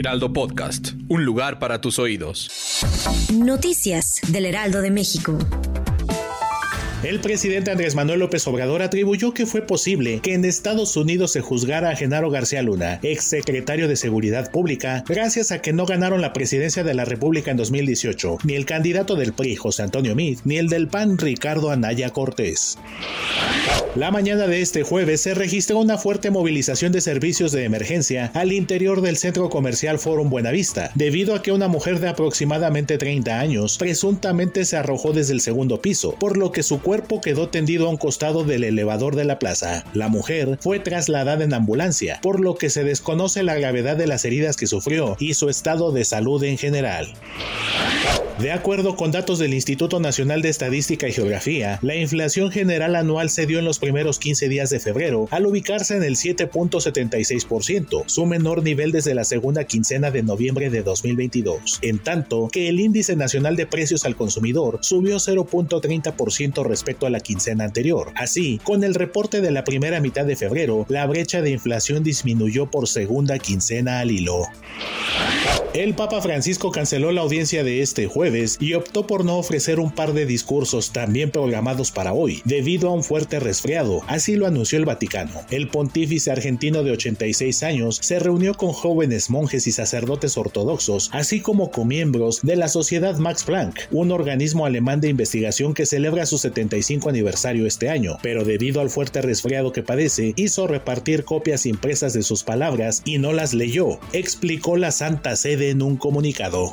Heraldo Podcast, un lugar para tus oídos. Noticias del Heraldo de México. El presidente Andrés Manuel López Obrador atribuyó que fue posible que en Estados Unidos se juzgara a Genaro García Luna, ex secretario de Seguridad Pública, gracias a que no ganaron la presidencia de la República en 2018, ni el candidato del PRI, José Antonio Meade, ni el del PAN, Ricardo Anaya Cortés. La mañana de este jueves se registró una fuerte movilización de servicios de emergencia al interior del centro comercial Forum Buenavista, debido a que una mujer de aproximadamente 30 años presuntamente se arrojó desde el segundo piso, por lo que su cuerpo quedó tendido a un costado del elevador de la plaza. La mujer fue trasladada en ambulancia, por lo que se desconoce la gravedad de las heridas que sufrió y su estado de salud en general. De acuerdo con datos del Instituto Nacional de Estadística y Geografía, la inflación general anual se dio en los primeros 15 días de febrero al ubicarse en el 7.76%, su menor nivel desde la segunda quincena de noviembre de 2022, en tanto que el índice nacional de precios al consumidor subió 0.30% respecto a la quincena anterior. Así, con el reporte de la primera mitad de febrero, la brecha de inflación disminuyó por segunda quincena al hilo. El Papa Francisco canceló la audiencia de este jueves y optó por no ofrecer un par de discursos también programados para hoy, debido a un fuerte resfriado, así lo anunció el Vaticano. El pontífice argentino de 86 años se reunió con jóvenes monjes y sacerdotes ortodoxos, así como con miembros de la Sociedad Max Planck, un organismo alemán de investigación que celebra su 75 aniversario este año, pero debido al fuerte resfriado que padece, hizo repartir copias impresas de sus palabras y no las leyó, explicó la Santa Sede en un comunicado.